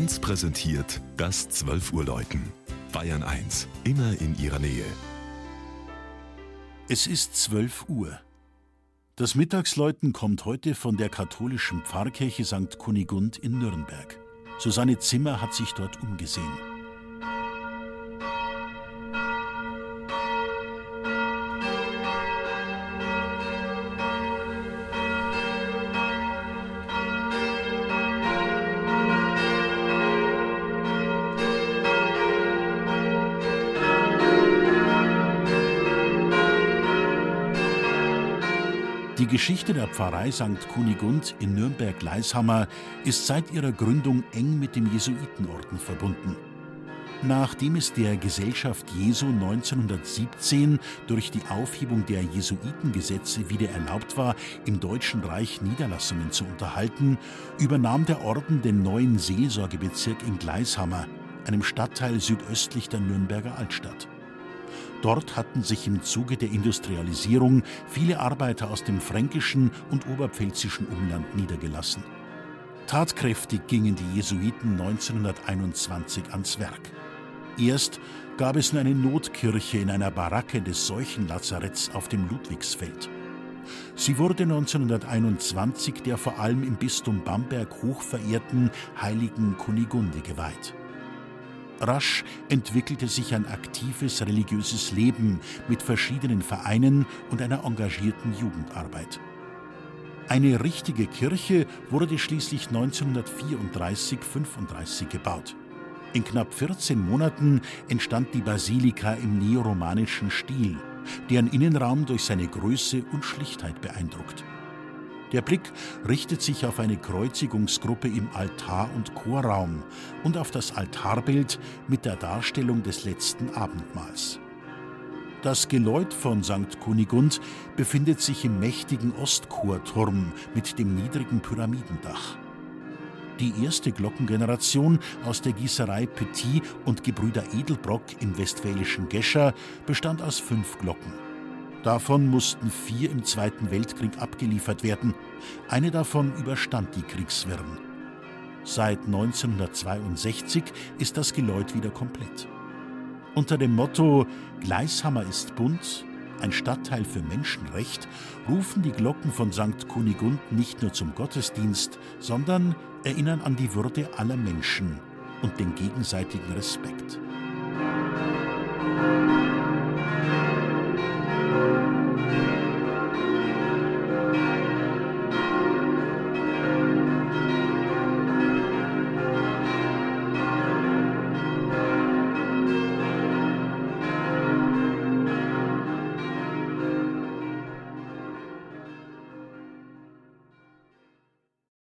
1 präsentiert das 12 Uhr Läuten. Bayern 1, immer in ihrer Nähe. Es ist 12 Uhr. Das Mittagsläuten kommt heute von der katholischen Pfarrkirche St. Kunigund in Nürnberg. Susanne Zimmer hat sich dort umgesehen. Die Geschichte der Pfarrei St. Kunigund in Nürnberg-Leishammer ist seit ihrer Gründung eng mit dem Jesuitenorden verbunden. Nachdem es der Gesellschaft Jesu 1917 durch die Aufhebung der Jesuitengesetze wieder erlaubt war, im Deutschen Reich Niederlassungen zu unterhalten, übernahm der Orden den neuen Seelsorgebezirk in Gleishammer, einem Stadtteil südöstlich der Nürnberger Altstadt. Dort hatten sich im Zuge der Industrialisierung viele Arbeiter aus dem fränkischen und oberpfälzischen Umland niedergelassen. Tatkräftig gingen die Jesuiten 1921 ans Werk. Erst gab es eine Notkirche in einer Baracke des Seuchenlazaretts auf dem Ludwigsfeld. Sie wurde 1921 der vor allem im Bistum Bamberg hochverehrten heiligen Kunigunde geweiht. Rasch entwickelte sich ein aktives religiöses Leben mit verschiedenen Vereinen und einer engagierten Jugendarbeit. Eine richtige Kirche wurde schließlich 1934-35 gebaut. In knapp 14 Monaten entstand die Basilika im neoromanischen Stil, deren Innenraum durch seine Größe und Schlichtheit beeindruckt. Der Blick richtet sich auf eine Kreuzigungsgruppe im Altar- und Chorraum und auf das Altarbild mit der Darstellung des letzten Abendmahls. Das Geläut von St. Kunigund befindet sich im mächtigen Ostchorturm mit dem niedrigen Pyramidendach. Die erste Glockengeneration aus der Gießerei Petit und Gebrüder Edelbrock im westfälischen Gescher bestand aus fünf Glocken. Davon mussten vier im Zweiten Weltkrieg abgeliefert werden. Eine davon überstand die Kriegswirren. Seit 1962 ist das Geläut wieder komplett. Unter dem Motto Gleishammer ist bunt, ein Stadtteil für Menschenrecht, rufen die Glocken von St. Kunigund nicht nur zum Gottesdienst, sondern erinnern an die Würde aller Menschen und den gegenseitigen Respekt.